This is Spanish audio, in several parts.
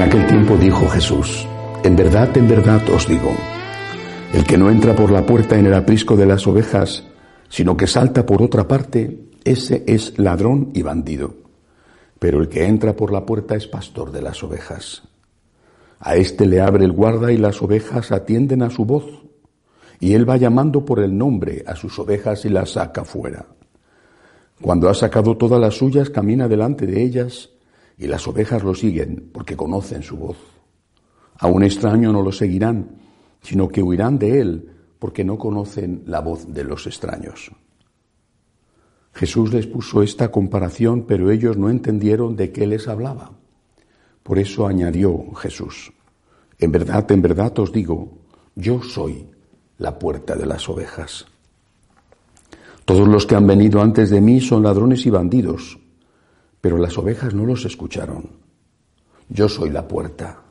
En aquel tiempo dijo Jesús, en verdad, en verdad os digo, el que no entra por la puerta en el aprisco de las ovejas, sino que salta por otra parte, ese es ladrón y bandido. Pero el que entra por la puerta es pastor de las ovejas. A éste le abre el guarda y las ovejas atienden a su voz. Y él va llamando por el nombre a sus ovejas y las saca fuera. Cuando ha sacado todas las suyas, camina delante de ellas y las ovejas lo siguen porque conocen su voz. A un extraño no lo seguirán, sino que huirán de él porque no conocen la voz de los extraños. Jesús les puso esta comparación, pero ellos no entendieron de qué les hablaba. Por eso añadió Jesús, en verdad, en verdad os digo, yo soy la puerta de las ovejas. Todos los que han venido antes de mí son ladrones y bandidos, pero las ovejas no los escucharon. Yo soy la puerta.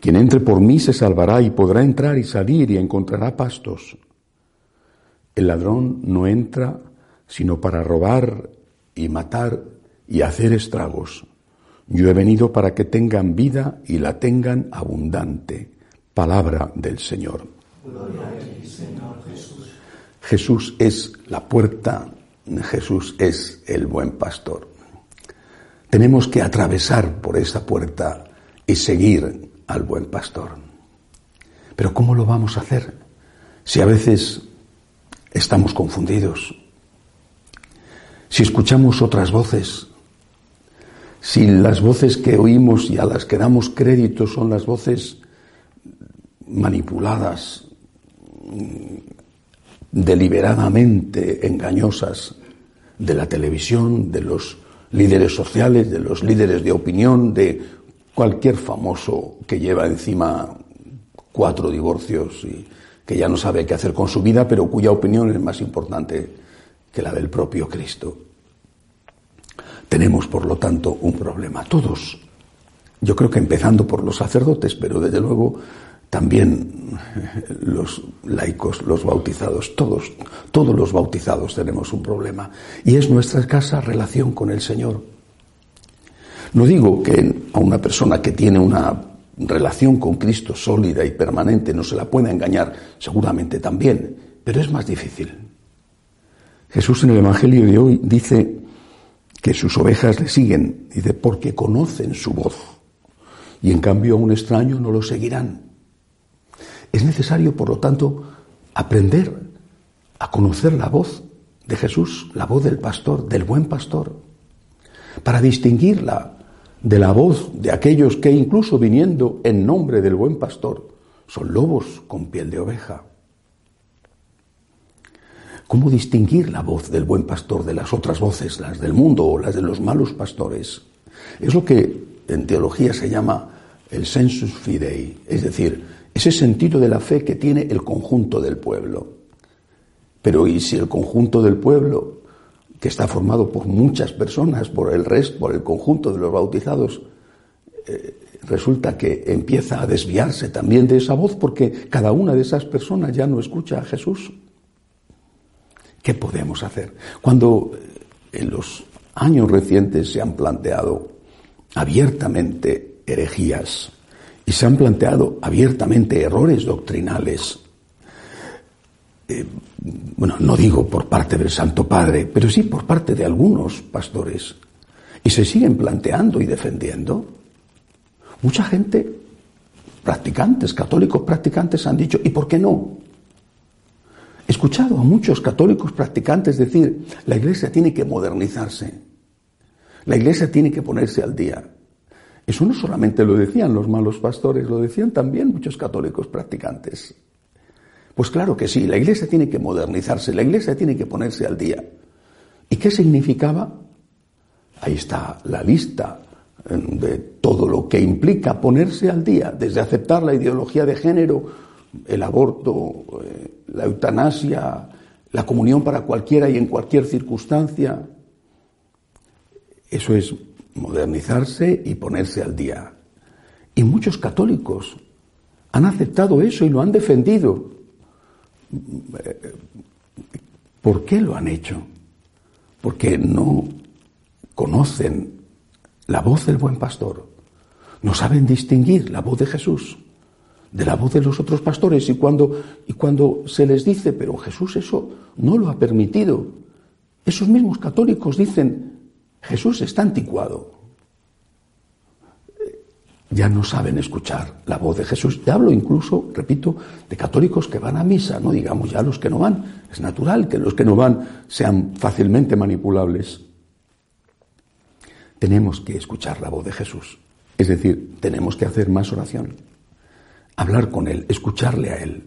Quien entre por mí se salvará y podrá entrar y salir y encontrará pastos. El ladrón no entra sino para robar y matar y hacer estragos. Yo he venido para que tengan vida y la tengan abundante. Palabra del Señor. Jesús. Jesús es la puerta, Jesús es el buen pastor. Tenemos que atravesar por esa puerta y seguir al buen pastor. Pero ¿cómo lo vamos a hacer? Si a veces estamos confundidos, si escuchamos otras voces, si las voces que oímos y a las que damos crédito son las voces manipuladas, deliberadamente engañosas de la televisión, de los líderes sociales, de los líderes de opinión, de cualquier famoso que lleva encima cuatro divorcios y que ya no sabe qué hacer con su vida, pero cuya opinión es más importante que la del propio Cristo. Tenemos, por lo tanto, un problema. Todos, yo creo que empezando por los sacerdotes, pero desde luego también los laicos, los bautizados, todos, todos los bautizados tenemos un problema. Y es nuestra escasa relación con el Señor. No digo que a una persona que tiene una relación con Cristo sólida y permanente no se la pueda engañar, seguramente también, pero es más difícil. Jesús en el Evangelio de hoy dice que sus ovejas le siguen, dice, porque conocen su voz. Y en cambio a un extraño no lo seguirán. Es necesario, por lo tanto, aprender a conocer la voz de Jesús, la voz del pastor, del buen pastor, para distinguirla de la voz de aquellos que incluso viniendo en nombre del buen pastor son lobos con piel de oveja. ¿Cómo distinguir la voz del buen pastor de las otras voces, las del mundo o las de los malos pastores? Es lo que en teología se llama el sensus fidei, es decir, ese sentido de la fe que tiene el conjunto del pueblo. Pero ¿y si el conjunto del pueblo, que está formado por muchas personas, por el resto, por el conjunto de los bautizados, eh, resulta que empieza a desviarse también de esa voz porque cada una de esas personas ya no escucha a Jesús? ¿Qué podemos hacer? Cuando eh, en los años recientes se han planteado abiertamente herejías, y se han planteado abiertamente errores doctrinales. Eh, bueno, no digo por parte del Santo Padre, pero sí por parte de algunos pastores. Y se siguen planteando y defendiendo. Mucha gente, practicantes, católicos practicantes, han dicho, ¿y por qué no? He escuchado a muchos católicos practicantes decir, la iglesia tiene que modernizarse, la iglesia tiene que ponerse al día. Eso no solamente lo decían los malos pastores, lo decían también muchos católicos practicantes. Pues claro que sí, la iglesia tiene que modernizarse, la iglesia tiene que ponerse al día. ¿Y qué significaba? Ahí está la lista eh, de todo lo que implica ponerse al día, desde aceptar la ideología de género, el aborto, eh, la eutanasia, la comunión para cualquiera y en cualquier circunstancia. Eso es modernizarse y ponerse al día. Y muchos católicos han aceptado eso y lo han defendido. ¿Por qué lo han hecho? Porque no conocen la voz del buen pastor, no saben distinguir la voz de Jesús de la voz de los otros pastores y cuando, y cuando se les dice, pero Jesús eso no lo ha permitido, esos mismos católicos dicen, Jesús está anticuado. Ya no saben escuchar la voz de Jesús. Y hablo incluso, repito, de católicos que van a misa, no digamos ya los que no van. Es natural que los que no van sean fácilmente manipulables. Tenemos que escuchar la voz de Jesús. Es decir, tenemos que hacer más oración hablar con Él, escucharle a Él,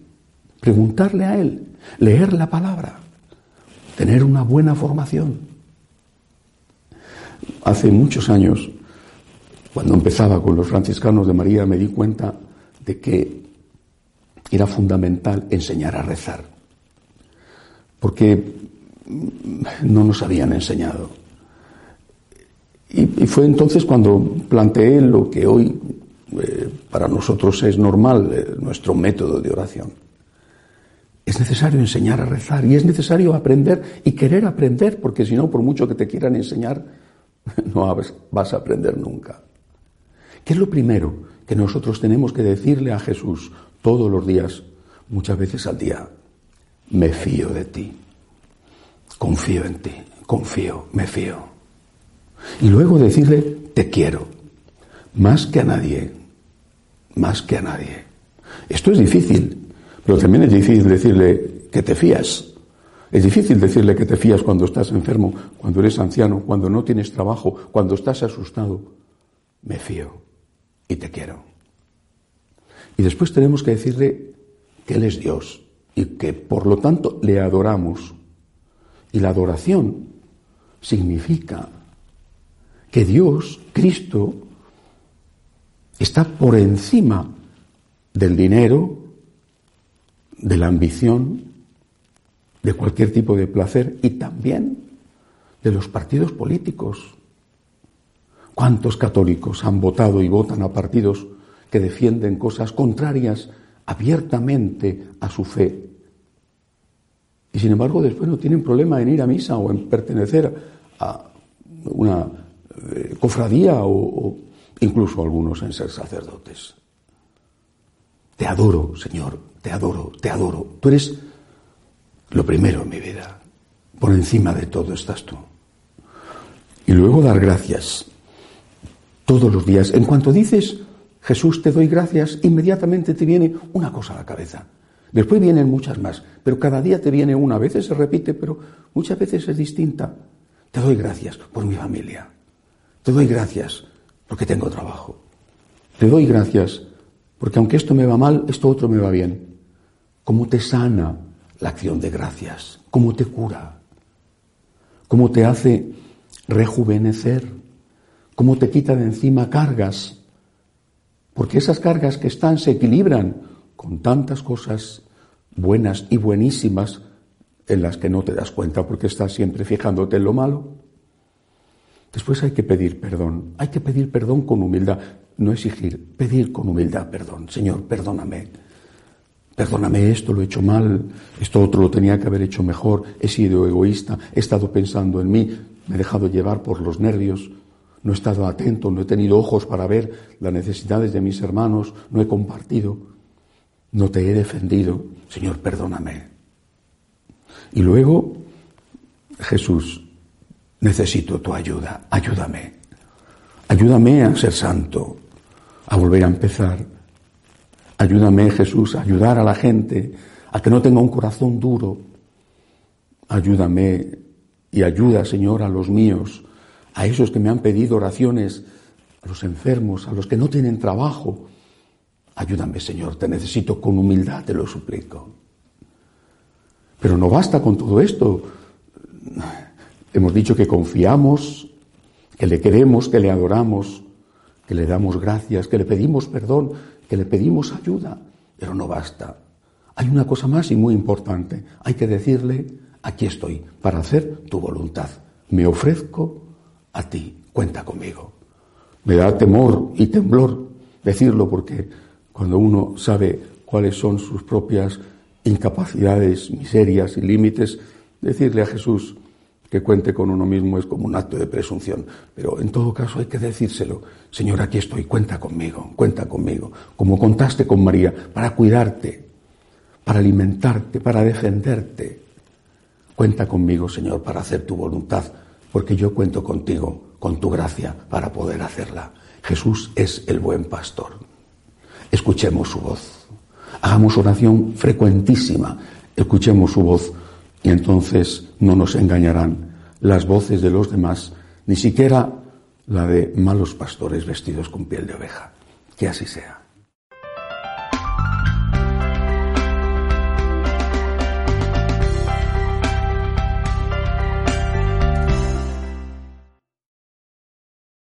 preguntarle a Él, leer la palabra, tener una buena formación. Hace muchos años, cuando empezaba con los franciscanos de María, me di cuenta de que era fundamental enseñar a rezar, porque no nos habían enseñado. Y, fue entonces cuando planteé lo que hoy eh, para nosotros es normal eh, nuestro método de oración. Es necesario enseñar a rezar y es necesario aprender y querer aprender, porque si no, por mucho que te quieran enseñar, no vas a aprender nunca. ¿Qué es lo primero que nosotros tenemos que decirle a Jesús todos los días, muchas veces al día? Me fío de ti, confío en ti, confío, me fío. Y luego decirle, te quiero, más que a nadie, más que a nadie. Esto es difícil, pero también es difícil decirle que te fías. Es difícil decirle que te fías cuando estás enfermo, cuando eres anciano, cuando no tienes trabajo, cuando estás asustado. Me fío y te quiero. Y después tenemos que decirle que Él es Dios y que por lo tanto le adoramos. Y la adoración significa que Dios, Cristo, está por encima del dinero, de la ambición, de cualquier tipo de placer y también de los partidos políticos. ¿Cuántos católicos han votado y votan a partidos que defienden cosas contrarias abiertamente a su fe? Y sin embargo después no tienen problema en ir a misa o en pertenecer a una eh, cofradía o, incluso algunos en ser sacerdotes. Te adoro, Señor, te adoro, te adoro. Tú eres lo primero en mi vida. Por encima de todo estás tú. Y luego dar gracias todos los días. En cuanto dices, Jesús, te doy gracias, inmediatamente te viene una cosa a la cabeza. Después vienen muchas más, pero cada día te viene una. A veces se repite, pero muchas veces es distinta. Te doy gracias por mi familia. Te doy gracias porque tengo trabajo. Te doy gracias porque aunque esto me va mal, esto otro me va bien. ¿Cómo te sana la acción de gracias? ¿Cómo te cura? ¿Cómo te hace rejuvenecer? ¿Cómo te quita de encima cargas? Porque esas cargas que están se equilibran con tantas cosas buenas y buenísimas en las que no te das cuenta porque estás siempre fijándote en lo malo. Después hay que pedir perdón, hay que pedir perdón con humildad, no exigir, pedir con humildad perdón. Señor, perdóname, perdóname esto, lo he hecho mal, esto otro lo tenía que haber hecho mejor, he sido egoísta, he estado pensando en mí, me he dejado llevar por los nervios, no he estado atento, no he tenido ojos para ver las necesidades de mis hermanos, no he compartido, no te he defendido. Señor, perdóname. Y luego, Jesús, necesito tu ayuda, ayúdame. Ayúdame a ser santo, a volver a empezar. Ayúdame, Jesús, a ayudar a la gente, a que no tenga un corazón duro. Ayúdame y ayuda, Señor, a los míos, a esos que me han pedido oraciones, a los enfermos, a los que no tienen trabajo. Ayúdame, Señor, te necesito con humildad, te lo suplico. Pero no basta con todo esto. Hemos dicho que confiamos, que le queremos, que le adoramos, que le damos gracias, que le pedimos perdón, que le pedimos ayuda. Pero no basta. Hay una cosa más y muy importante. Hay que decirle, aquí estoy, para hacer tu voluntad. Me ofrezco a ti, cuenta conmigo. Me da temor y temblor decirlo porque cuando uno sabe cuáles son sus propias incapacidades, miserias y límites, decirle a Jesús que cuente con uno mismo es como un acto de presunción. Pero en todo caso hay que decírselo. Señor, aquí estoy, cuenta conmigo, cuenta conmigo. Como contaste con María, para cuidarte, para alimentarte, para defenderte. Cuenta conmigo, Señor, para hacer tu voluntad, porque yo cuento contigo, con tu gracia, para poder hacerla. Jesús es el buen pastor. Escuchemos su voz. Hagamos oración frecuentísima. Escuchemos su voz y entonces no nos engañarán las voces de los demás, ni siquiera la de malos pastores vestidos con piel de oveja. Que así sea.